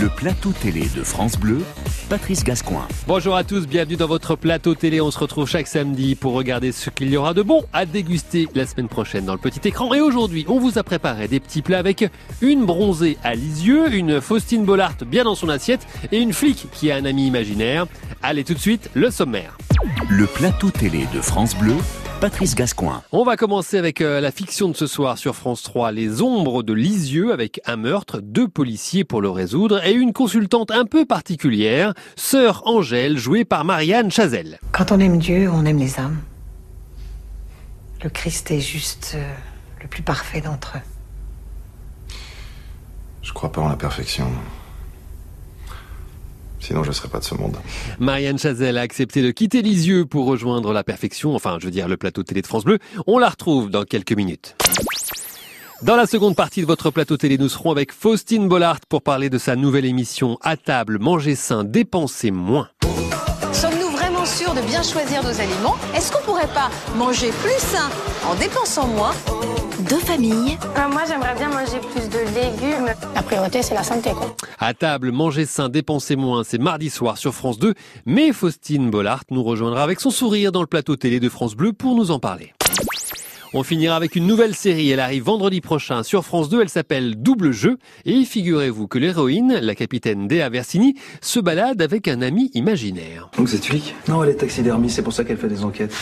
Le plateau télé de France Bleu, Patrice Gascoin. Bonjour à tous, bienvenue dans votre plateau télé. On se retrouve chaque samedi pour regarder ce qu'il y aura de bon à déguster la semaine prochaine dans le petit écran. Et aujourd'hui, on vous a préparé des petits plats avec une bronzée à Lisieux, une Faustine Bollard bien dans son assiette et une flic qui a un ami imaginaire. Allez tout de suite, le sommaire. Le plateau télé de France Bleu, Patrice Gascoin. On va commencer avec euh, la fiction de ce soir sur France 3, Les ombres de Lisieux, avec un meurtre, deux policiers pour le résoudre et une consultante un peu particulière, sœur Angèle, jouée par Marianne Chazelle. Quand on aime Dieu, on aime les âmes. Le Christ est juste euh, le plus parfait d'entre eux. Je crois pas en la perfection. Sinon, je serais pas de ce monde. Marianne Chazelle a accepté de quitter Lisieux pour rejoindre la perfection, enfin, je veux dire, le plateau télé de France Bleu. On la retrouve dans quelques minutes. Dans la seconde partie de votre plateau télé, nous serons avec Faustine Bollard pour parler de sa nouvelle émission À table, manger sain, dépenser moins. De bien choisir nos aliments Est-ce qu'on pourrait pas manger plus sain en dépensant moins Deux familles, Euh, moi, j'aimerais bien manger plus de légumes. La priorité, c'est la santé. Quoi. À table, manger sain, dépenser moins, c'est mardi soir sur France 2. Mais Faustine Bollard nous rejoindra avec son sourire dans le plateau télé de France Bleu pour nous en parler. On finira avec une nouvelle série. Elle arrive vendredi prochain sur France 2. Elle s'appelle Double Jeu. Et figurez-vous que l'héroïne, la capitaine Dea Versini, se balade avec un ami imaginaire. Donc c'est flic? Non, elle est taxidermie, c'est pour ça qu'elle fait des enquêtes.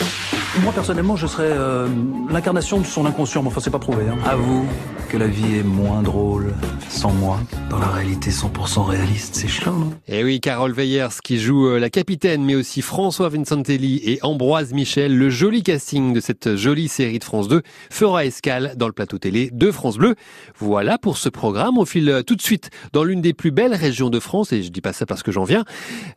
Moi, personnellement, je serais euh, l'incarnation de son inconscient, mais enfin, c'est pas prouvé. Hein. Avoue que la vie est moins drôle sans moi. Dans la réalité 100% réaliste, c'est chiant, non? Et Eh oui, Carole Weyers qui joue euh, la capitaine, mais aussi François Vincentelli et Ambroise Michel. Le joli casting de cette jolie série de France 2 fera escale dans le plateau télé de France Bleu. Voilà pour ce programme. On file tout de suite dans l'une des plus belles régions de France, et je dis pas ça parce que j'en viens,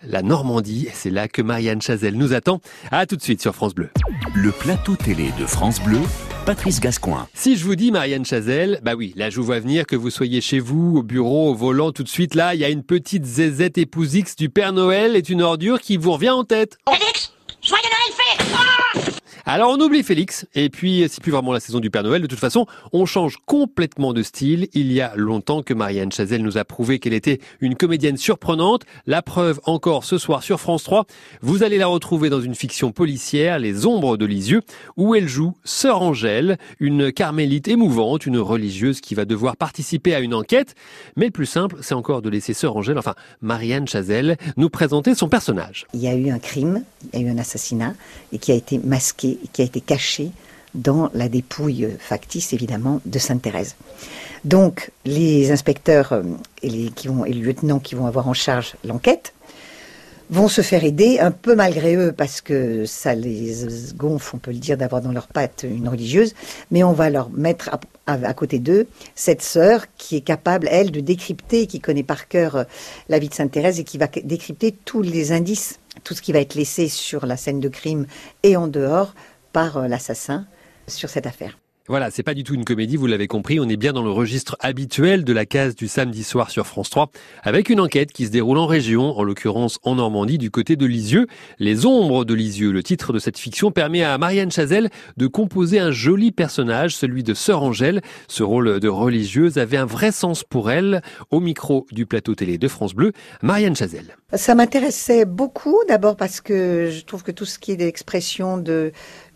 la Normandie. C'est là que Marianne Chazelle nous attend. À tout de suite sur France Bleu. Le plateau télé de France Bleu, Patrice Gascoin. Si je vous dis Marianne Chazelle, bah oui, là je vous vois venir, que vous soyez chez vous, au bureau, au volant, tout de suite là, il y a une petite zézette épouse X du Père Noël est une ordure qui vous revient en tête. Félix, joyeux Noël fait Alors on oublie Félix, et puis c'est plus vraiment la saison du Père Noël, de toute façon, on change complètement de style. Il y a longtemps que Marianne Chazelle nous a prouvé qu'elle était une comédienne surprenante. La preuve encore ce soir sur France 3. Vous allez la retrouver dans une fiction policière, Les Ombres de Lisieux, où elle joue Sœur Angèle, une carmélite émouvante, une religieuse qui va devoir participer à une enquête. Mais le plus simple, c'est encore de laisser Sœur Angèle, enfin Marianne Chazelle, nous présenter son personnage. Il y a eu un crime, il y a eu un assassinat, et qui a été masqué, qui a été caché dans la dépouille factice, évidemment, de Sainte-Thérèse. Donc, les inspecteurs euh, et les, qui qui vont avoir en charge l'enquête vont se faire aider un peu malgré eux parce que ça les gonfle, on peut le dire, d'avoir dans leurs pattes une religieuse, mais on va leur mettre à, à- côté d'eux cette sœur qui est capable, elle, de décrypter, qui connaît par cœur euh, la vie de Sainte Thérèse et qui va décrypter tous les indices, tout ce qui va être laissé sur la scène de crime et en dehors par euh, l'assassin sur cette affaire. Voilà, c'est pas du tout une comédie, vous l'avez compris, on est bien dans le registre habituel de la case du samedi soir sur France 3, avec une enquête qui se déroule en région, en l'occurrence en Normandie, du côté de Lisieux. Les ombres de Lisieux, le titre de cette fiction, permet à Marianne Chazelle de composer un joli personnage, celui de Sœur Angèle. Ce rôle de religieuse avait un vrai sens pour elle. Au micro du plateau télé de France Bleu, Marianne Chazelle. Ça m'intéressait beaucoup, d'abord parce que je trouve que tout ce qui est l'expression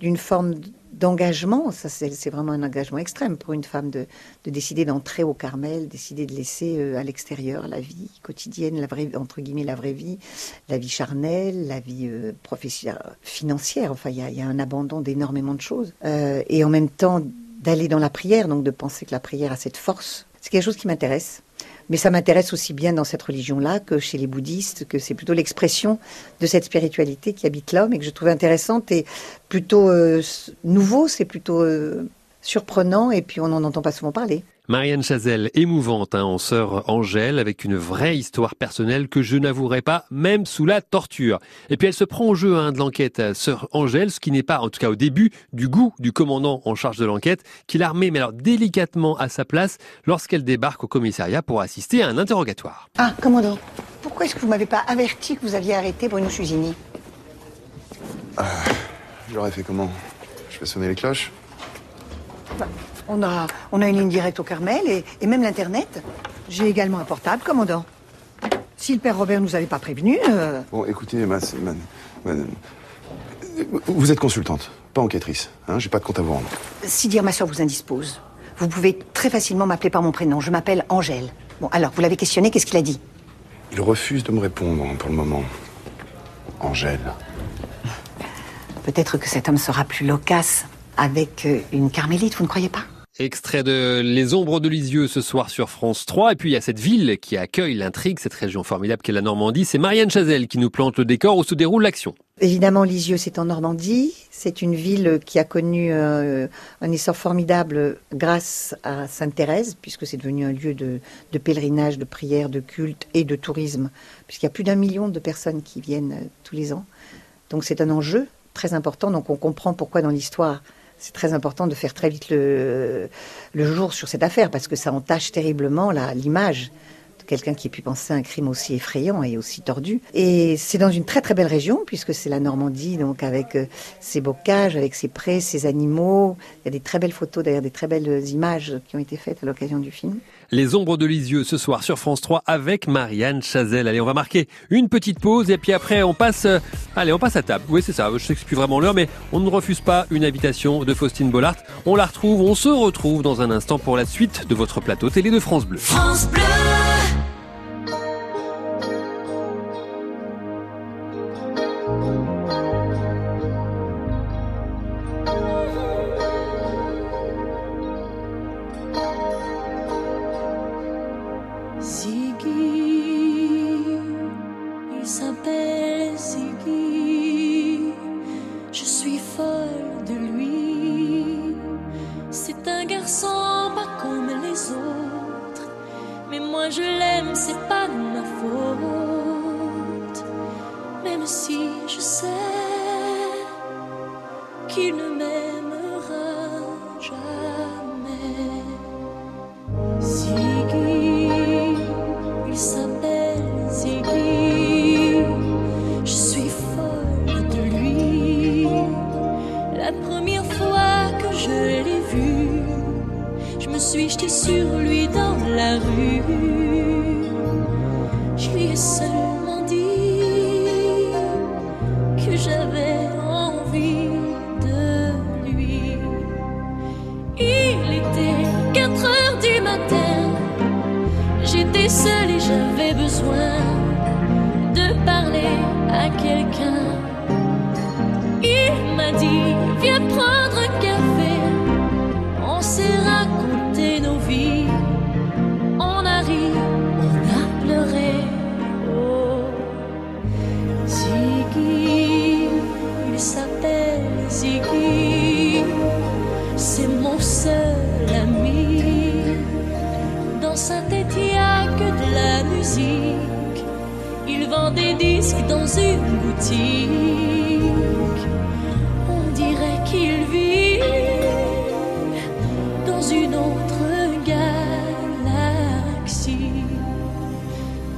d'une forme d'engagement, ça c'est vraiment un engagement extrême pour une femme de, de décider d'entrer au Carmel, décider de laisser euh, à l'extérieur la vie quotidienne, la vraie, entre guillemets la vraie vie, la vie charnelle, la vie euh, professionnelle, financière. Enfin, il y a, il y a un abandon d'énormément de choses. Euh, et en même temps, d'aller dans la prière, donc de penser que la prière a cette force, c'est quelque chose qui m'intéresse. Mais ça m'intéresse aussi bien dans cette religion-là que chez les bouddhistes, que c'est plutôt l'expression de cette spiritualité qui habite l'homme et que je trouve intéressante et plutôt euh, nouveau, c'est plutôt euh, surprenant et puis on n'en entend pas souvent parler. Marianne Chazelle, émouvante hein, en sœur Angèle, avec une vraie histoire personnelle que je n'avouerai pas, même sous la torture. Et puis elle se prend au jeu hein, de l'enquête, euh, sœur Angèle, ce qui n'est pas, en tout cas au début, du goût du commandant en charge de l'enquête, qui la remet, mais alors délicatement à sa place, lorsqu'elle débarque au commissariat pour assister à un interrogatoire. Ah, commandant, pourquoi est-ce que vous m'avez pas averti que vous aviez arrêté Bruno Susini? J'aurais fait comment? Je vais sonner les cloches? On a, on a une ligne directe au Carmel et, et même l'Internet. J'ai également un portable, commandant. Si le père Robert nous avait pas prévenu... euh, Bon, écoutez, ma, ma- madame, vous êtes consultante, pas enquêtrice. Hein, J'ai pas de compte à vous rendre. Si dire ma soeur vous indispose, vous pouvez très facilement m'appeler par mon prénom. Je m'appelle Angèle. Bon, alors, vous l'avez questionné, qu'est-ce qu'il a dit? Il refuse de me répondre pour le moment. Angèle. Peut-être que cet homme sera plus loquace avec euh, une carmélite, vous ne croyez pas? Extrait de Les Ombres de Lisieux ce soir sur France 3. Et puis il y a cette ville qui accueille l'intrigue, cette région formidable qu'est la Normandie. C'est Marianne Chazelle qui nous plante le décor où se déroule l'action? Évidemment, Lisieux, c'est en Normandie. C'est une ville qui a connu euh, un essor formidable grâce à Sainte-Thérèse, puisque c'est devenu un lieu de, de pèlerinage, de prière, de culte et de tourisme, puisqu'il y a plus d'un million de personnes qui viennent euh, tous les ans. Donc c'est un enjeu très important. Donc on comprend pourquoi dans l'histoire c'est très important de faire très vite le, jour sur cette affaire, parce que ça entache terriblement l'image quelqu'un qui ait pu penser à un crime aussi effrayant et aussi tordu. Et c'est dans une très très belle région, puisque c'est la Normandie, donc avec euh, ses bocages, avec ses prés, ses animaux. Il y a des très belles photos, d'ailleurs des très belles images qui ont été faites à l'occasion du film. Les Ombres de Lisieux ce soir sur France 3 avec Marianne Chazelle. Allez, on va marquer une petite pause et puis après on passe, euh, allez, on passe à table. Oui, c'est ça. Je sais que c'est plus vraiment l'heure, mais on ne refuse pas une invitation de Faustine Bollard. On la retrouve, on se retrouve dans un instant pour la suite de votre plateau télé de France Bleu. France Bleu. Je On dirait qu'il vit dans une autre galaxie.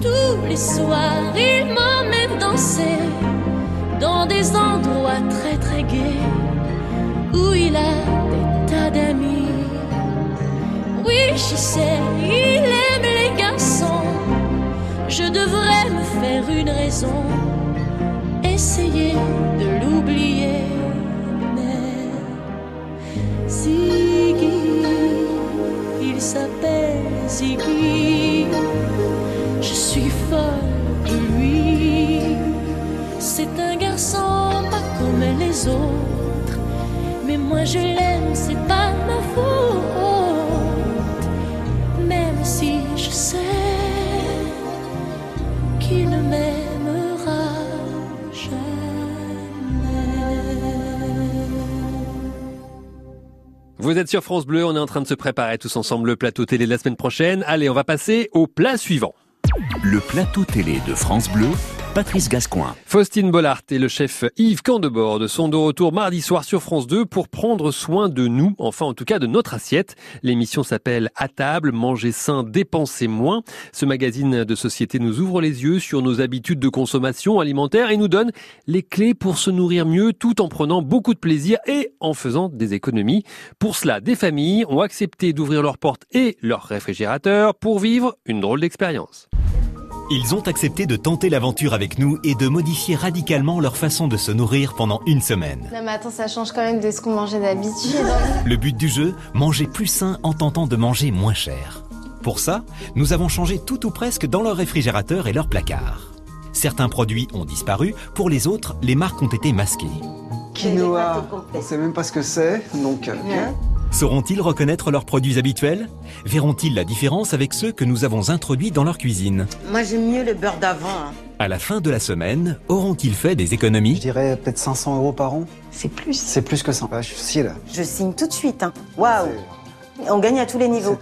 Tous les soirs, il m'emmène danser dans des endroits très très gais où il a des tas d'amis. Oui, je sais, il aime les garçons. Je devrais me faire une raison, s'appelle Ziggy. Je suis folle de lui. C'est un garçon pas comme les autres. Mais moi je l'aime, c'est pas ma faute. Même si je sais qu'il ne m'aimera Vous êtes sur France Bleu, on est en train de se préparer tous ensemble le plateau télé de la semaine prochaine. Allez, on va passer au plat suivant. Le plateau télé de France Bleu, Patrice Gascoin. Faustine Bollard et le chef Yves Candebord sont de retour mardi soir sur France 2 pour prendre soin de nous, enfin en tout cas de notre assiette. L'émission s'appelle À table, manger sain, dépenser moins. Ce magazine de société nous ouvre les yeux sur nos habitudes de consommation alimentaire et nous donne les clés pour se nourrir mieux tout en prenant beaucoup de plaisir et en faisant des économies. Pour cela, des familles ont accepté d'ouvrir leurs portes et leurs réfrigérateurs pour vivre une drôle d'expérience. Ils ont accepté de tenter l'aventure avec nous et de modifier radicalement leur façon de se nourrir pendant une semaine. Non mais attends, ça change quand même de ce qu'on mangeait d'habitude. Le but du jeu, manger plus sain en tentant de manger moins cher. Pour ça, nous avons changé tout ou presque dans leur réfrigérateur et leur placard. Certains produits ont disparu, pour les autres, les marques ont été masquées. Quinoa, on sait même pas ce que c'est, donc... Sauront-ils reconnaître leurs produits habituels? Verront-ils la différence avec ceux que nous avons introduits dans leur cuisine? Moi j'aime mieux le beurre d'avant. hein. À la fin de la semaine, auront-ils fait des économies? Je dirais peut-être 500 euros par an. C'est plus. C'est plus que ça. Ouais, je suis si là. Je signe tout de suite. hein. Waouh On gagne à tous les niveaux.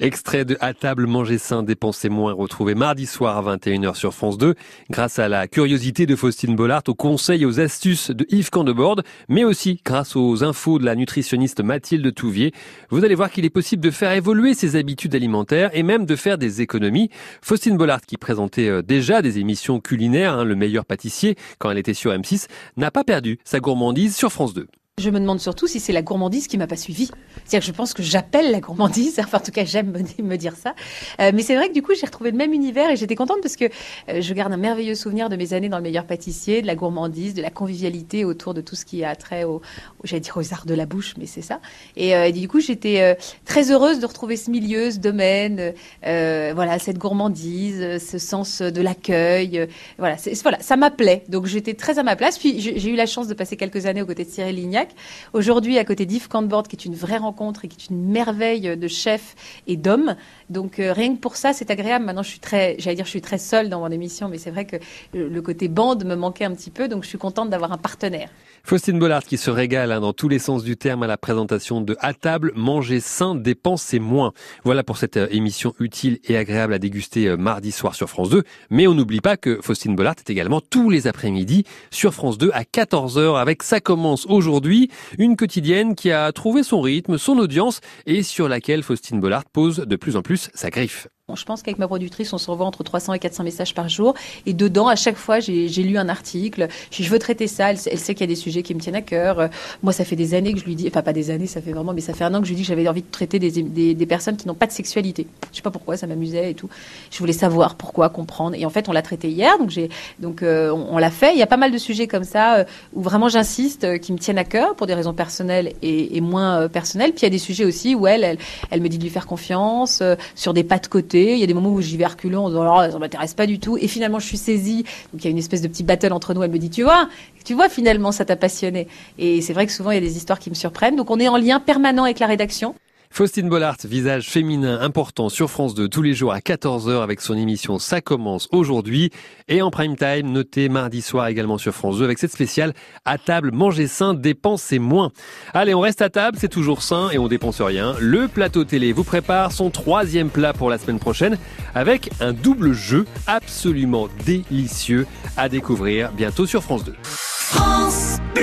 Extrait de À table, manger sain, dépenser moins, retrouvé mardi soir à 21h sur France 2, grâce à la curiosité de Faustine Bollard, aux conseils et aux astuces de Yves Candebord, mais aussi grâce aux infos de la nutritionniste Mathilde Touvier. Vous allez voir qu'il est possible de faire évoluer ses habitudes alimentaires et même de faire des économies. Faustine Bollard, qui présentait euh, déjà des émissions culinaires, hein, le meilleur pâtissier, quand elle était sur M6, n'a pas perdu sa gourmandise sur France 2. Je me demande surtout si c'est la gourmandise qui m'a pas suivi. C'est-à-dire que je pense que j'appelle la gourmandise. Enfin, en tout cas, j'aime me, dire ça. Euh, mais c'est vrai que du coup, j'ai retrouvé le même univers et j'étais contente parce que euh, je garde un merveilleux souvenir de mes années dans le meilleur pâtissier, de la gourmandise, de la convivialité autour de tout ce qui a trait au, j'allais dire aux arts de la bouche, mais c'est ça. Et, euh, du coup, j'étais très heureuse de retrouver ce milieu, ce domaine, voilà, cette gourmandise, ce sens de l'accueil. voilà, ça m'appelait. Donc j'étais très à ma place. Puis j'ai j'ai eu la chance de passer quelques années aux côtés de Cyril Lignac. Aujourd'hui, à côté d'Yves Cantbord, qui est une vraie rencontre et qui est une merveille de chef et d'homme. Donc euh, rien que pour ça, c'est agréable. Maintenant, je suis très, j'allais dire, je suis très seule dans mon émission, mais c'est vrai que le côté bande me manquait un petit peu. Donc je suis contente d'avoir un partenaire. Faustine Bollard qui se régale hein, dans tous les sens du terme à la présentation de À table, manger sain, dépenser moins. Voilà pour cette euh, émission utile et agréable à déguster euh, mardi soir sur France 2. Mais on n'oublie pas que Faustine Bollard est également tous les après-midi sur France 2 à 14h avec Ça commence aujourd'hui, une quotidienne qui a trouvé son rythme, son audience et sur laquelle Faustine Bollard pose de plus en plus sa griffe. Je pense qu'avec ma productrice, on se revoit entre 300 et 400 messages par jour. Et dedans, à chaque fois, j'ai lu un article. Je, je veux traiter ça. Elle, sait- qu'il y a des sujets qui me tiennent à cœur. Euh, Moi, ça fait des années que je lui dis, enfin pas des années, ça fait vraiment, mais ça fait un an que je lui dis que j'avais envie de traiter des, des, personnes qui n'ont pas de sexualité. Je sais pas pourquoi, ça m'amusait et tout. Je voulais savoir pourquoi, comprendre. Et en fait, on l'a traité hier, donc j'ai, donc euh, on, l'a fait. Il y a pas mal de sujets comme ça euh, où vraiment j'insiste, qui me tiennent à cœur pour des raisons personnelles et, moins personnelles. Puis il y a des sujets aussi où elle, elle, me dit de lui faire confiance sur des pas de côté. Il y a des moments où j'y vais en disant alors ça m'intéresse pas du tout. Et finalement, je suis saisie. Donc il y a une espèce de petit battle entre nous. Elle me dit tu vois, tu vois finalement ça t'a passionné. Et c'est vrai que souvent il y a des histoires qui me surprennent. Donc on est en lien permanent avec la rédaction. Faustine Bollard, visage féminin important sur France 2 tous les jours à 14h avec son émission Ça commence aujourd'hui et en prime time noté mardi soir également sur France 2 avec cette spéciale à table manger sain dépenser moins. Allez, on reste à table, c'est toujours sain et on dépense rien. Le plateau télé vous prépare son troisième plat pour la semaine prochaine avec un double jeu absolument délicieux à découvrir bientôt sur France 2. France Bleu.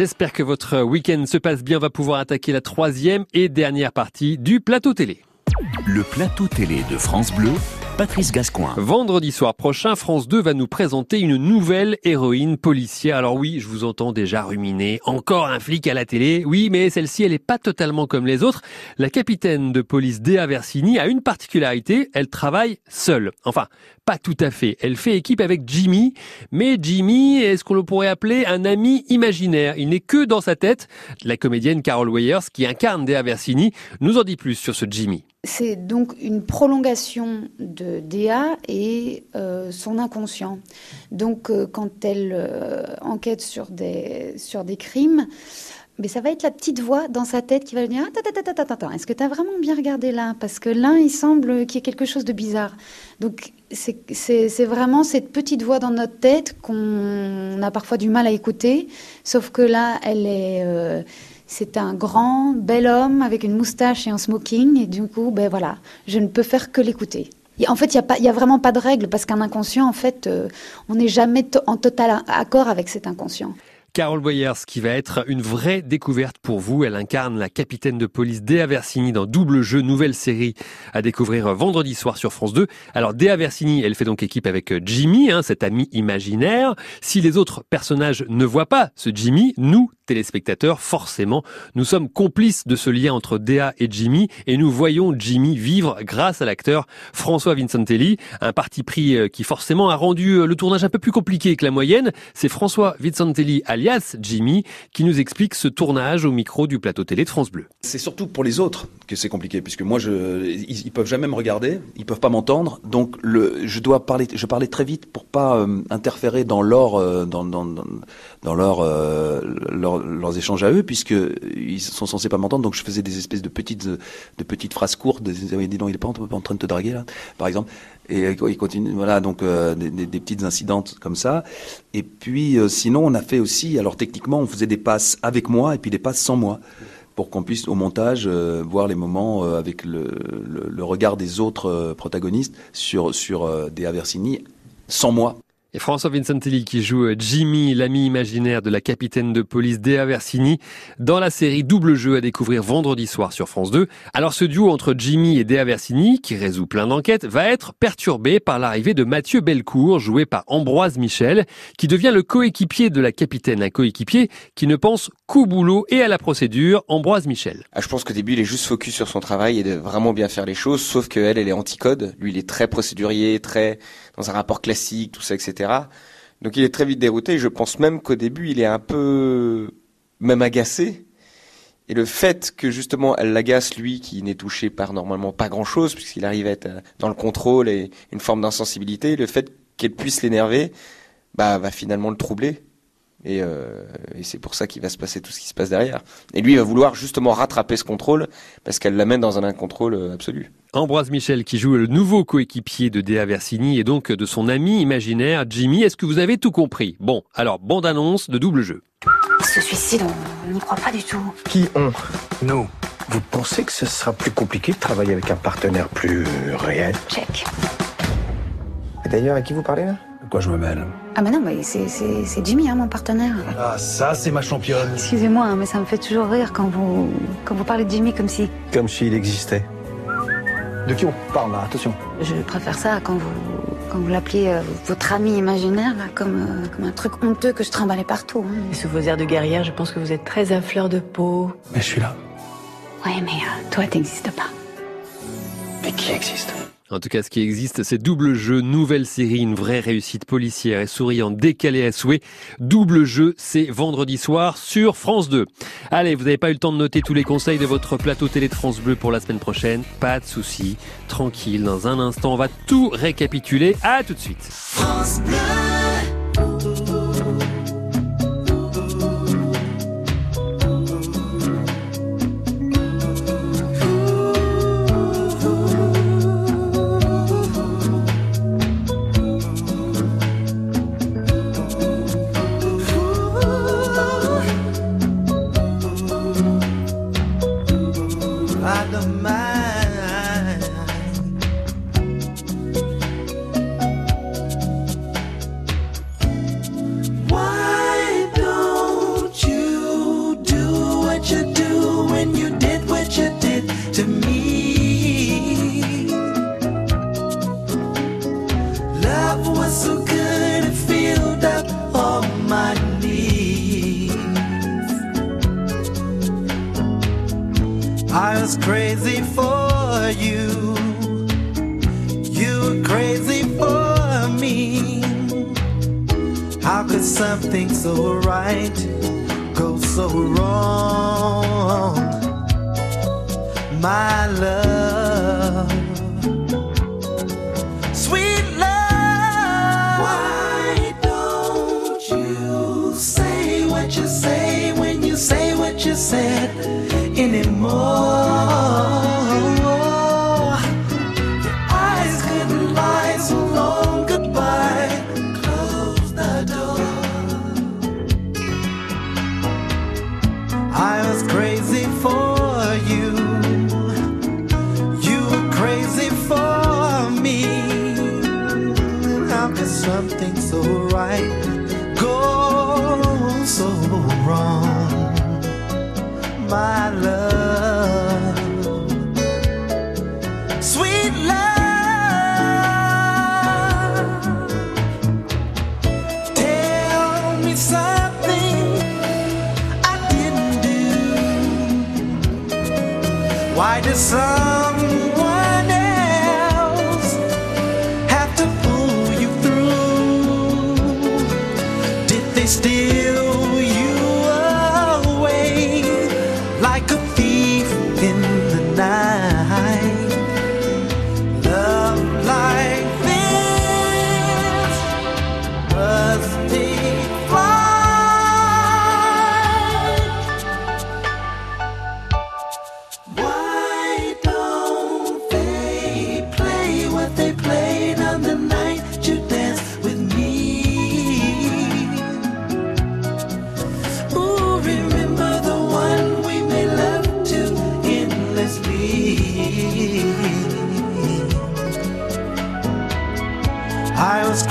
J'espère que votre week-end se passe bien. On va pouvoir attaquer la troisième et dernière partie du plateau télé. Le plateau télé de France Bleu, Patrice Gascoin. Vendredi soir prochain, France 2 va nous présenter une nouvelle héroïne policière. Alors oui, je vous entends déjà ruminer. Encore un flic à la télé. Oui, mais celle-ci, elle n'est pas totalement comme les autres. La capitaine de police Dea Versini a une particularité. Elle travaille seule. Enfin, pas tout à fait. Elle fait équipe avec Jimmy. Mais Jimmy est ce qu'on pourrait appeler un ami imaginaire. Il n'est que dans sa tête. La comédienne Carol Weyers, qui incarne Dea Versini, nous en dit plus sur ce Jimmy. C'est donc une prolongation de Déa et euh, son inconscient. Donc, euh, quand elle euh, enquête sur des, sur des crimes, mais ça va être la petite voix dans sa tête qui va lui dire attends, est-ce que tu as vraiment bien regardé là? Parce que là, il semble qu'il y ait quelque chose de bizarre. Donc, c'est vraiment cette petite voix dans notre tête qu'on a parfois du mal à écouter. Sauf que là, elle est. euh, c'est un grand, bel homme avec une moustache et un smoking. Et du coup, ben voilà, je ne peux faire que l'écouter. En fait, il n'y a, vraiment pas de règle parce qu'un inconscient, en fait, euh, on n'est jamais en total accord avec cet inconscient. Carol Boyers, qui va être une vraie découverte pour vous. Elle incarne la capitaine de police Dea Versini dans Double Jeu, nouvelle série à découvrir vendredi soir sur France 2. Alors Dea Versini, elle fait donc équipe avec Jimmy, hein, cet ami imaginaire. Si les autres personnages ne voient pas ce Jimmy, nous, téléspectateurs, forcément, nous sommes complices de ce lien entre Dea et Jimmy et nous voyons Jimmy vivre grâce à l'acteur François Vincentelli, un parti pris euh, qui forcément a rendu euh, le tournage un peu plus compliqué que la moyenne. C'est François Vincentelli alias Jimmy qui nous explique ce tournage au micro du plateau télé de France Bleu. C'est surtout pour les autres que c'est compliqué, puisque moi, ils, ils peuvent jamais me regarder, ils peuvent pas m'entendre, donc je dois parler, je parlais très vite pour pas euh, interférer dans leur- leurs échanges à eux, puisque ils sont censés pas m'entendre, donc je faisais des espèces de petites, de petites phrases courtes, des, dis donc, il est pas en, train de te draguer là, par exemple. Et euh, il continue, voilà, donc euh, des, petites incidentes comme ça. Et puis, euh, sinon, on a fait aussi, alors techniquement, on faisait des passes avec moi et puis des passes sans moi pour qu'on puisse au montage voir les moments avec le, le, regard des autres protagonistes sur sur des Aversini sans moi. Et François Vincentelli qui joue euh, Jimmy, l'ami imaginaire de la capitaine de police Dea Versini, dans la série Double Jeu à découvrir vendredi soir sur France 2. Alors ce duo entre Jimmy et Dea Versini, qui résout plein d'enquêtes, va être perturbé par l'arrivée de Mathieu Belcourt, joué par Ambroise Michel, qui devient le coéquipier de la capitaine, un coéquipier qui ne pense qu'au boulot et à la procédure, Ambroise Michel. Ah, je pense qu'au début, il est juste focus sur son travail et de vraiment bien faire les choses, sauf qu'elle, elle est anti-code. Lui, il est très procédurier, très dans un rapport classique, tout ça, etc. Donc il est très vite dérouté. Je pense même qu'au début, il est un peu même agacé. Et le fait que justement elle l'agace, lui, qui n'est touché par normalement pas grand-chose, puisqu'il arrive à être euh, dans le contrôle et une forme d'insensibilité, le fait qu'elle puisse l'énerver, bah, va finalement le troubler. Et, euh, c'est pour ça qu'il va se passer tout ce qui se passe derrière. Et lui va vouloir justement rattraper ce contrôle parce qu'elle l'amène dans un incontrôle euh, absolu. Ambroise Michel qui joue le nouveau coéquipier de Dea Versini et donc de son ami imaginaire Jimmy. Est-ce que vous avez tout compris? Bon, alors bande annonce de double jeu. Ce suicide, on n'y croit pas du tout. Qui on? Nous. Vous pensez que ce sera plus compliqué de travailler avec un partenaire plus réel? Check. Et d'ailleurs, à qui vous parlez là? De quoi je me mêle? Ah mais non, mais c'est- c'est c'est Jimmy, hein, mon partenaire. Ah, ça, c'est ma championne. Excusez-moi, hein, mais ça me fait toujours rire quand vous, quand vous parlez de Jimmy comme si... Comme s'il existait. De qui on parle là? Attention. Je préfère ça quand vous, quand vous l'appeliez euh, votre ami imaginaire, là, comme, euh, comme un truc honteux que je trimballais partout. hein. Et sous vos airs de guerrière, je pense que vous êtes très à fleur de peau. Mais je suis là. Ouais, mais euh, toi, t'existes pas. Mais qui existe? En tout cas, ce qui existe, c'est Double Jeu, nouvelle série, une vraie réussite policière et souriante, décalée à souhait. Double Jeu, c'est vendredi soir sur France 2. Allez, vous n'avez pas eu le temps de noter tous les conseils de votre plateau télé de France Bleu pour la semaine prochaine? Pas de souci, tranquille, dans un instant, on va tout récapituler. À tout de suite. France. Could something so right go so wrong? My love.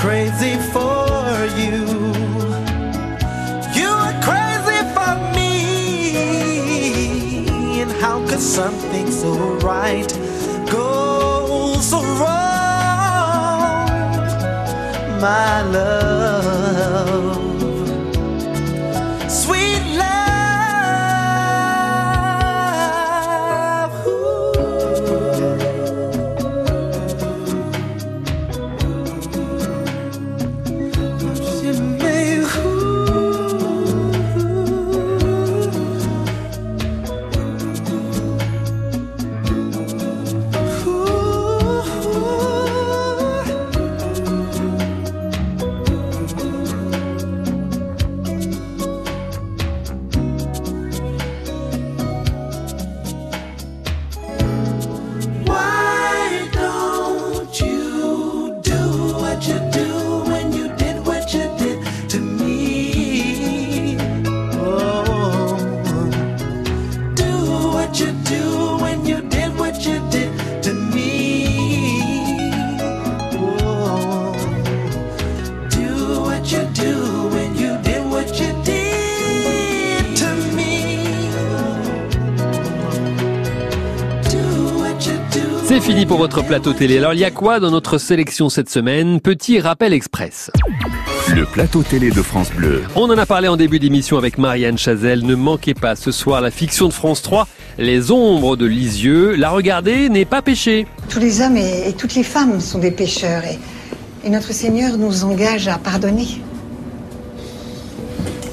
Crazy for you. You were crazy for me. And how could something so right go so wrong? My love, C'est fini pour votre plateau télé. Alors il y a quoi dans notre sélection cette semaine? Petit rappel express. Le plateau télé de France Bleu. On en a parlé en début d'émission avec Marianne Chazelle. Ne manquez pas ce soir la fiction de France 3, Les ombres de Lisieux. La regarder n'est pas péché. Tous les hommes et, et toutes les femmes sont des pécheurs et, et notre Seigneur nous engage à pardonner.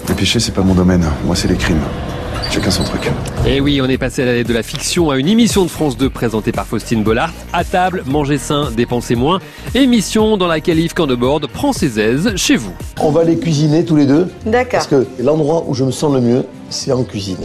Les péchés, c'est pas mon domaine. Moi, c'est les crimes. Chacun son truc. Et oui, on est passé à de la fiction à une émission de France 2 présentée par Faustine Bollard. À table, mangez sain, dépensez moins. Émission dans laquelle Yves Candebord prend ses aises chez vous. On va les cuisiner tous les deux. D'accord. Parce que l'endroit où je me sens le mieux, c'est en cuisine.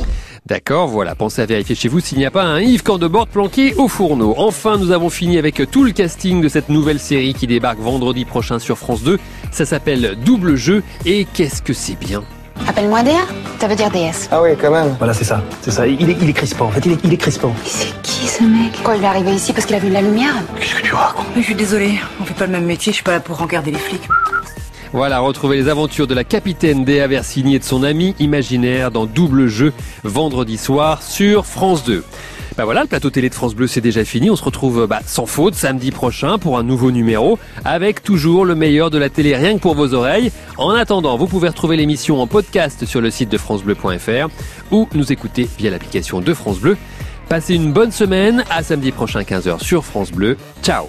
D'accord, voilà, pensez à vérifier chez vous s'il n'y a pas un Yves Candebord planqué au fourneau. Enfin, nous avons fini avec tout le casting de cette nouvelle série qui débarque vendredi prochain sur France 2. Ça s'appelle Double Jeu et qu'est-ce que c'est bien? Appelle-moi Déa, ça veut dire déesse. Ah oui, quand même. Voilà, c'est ça. C'est ça. Il est, il est crispant. En fait, il est, il est crispant. C'est qui ce mec? Quand il est arrivé ici parce qu'il a vu de la lumière Qu'est-ce que tu racontes? Je suis désolée, on fait pas le même métier, je suis pas là pour regarder les flics. Voilà, retrouvez les aventures de la capitaine Déa Versini et de son ami imaginaire dans Double Jeu vendredi soir sur France 2. Bah voilà, le plateau télé de France Bleu c'est déjà fini. On se retrouve bah, sans faute samedi prochain pour un nouveau numéro avec toujours le meilleur de la télé rien que pour vos oreilles. En attendant, vous pouvez retrouver l'émission en podcast sur le site de francebleu.fr ou nous écouter via l'application de France Bleu. Passez une bonne semaine, à samedi prochain 15h sur France Bleu. Ciao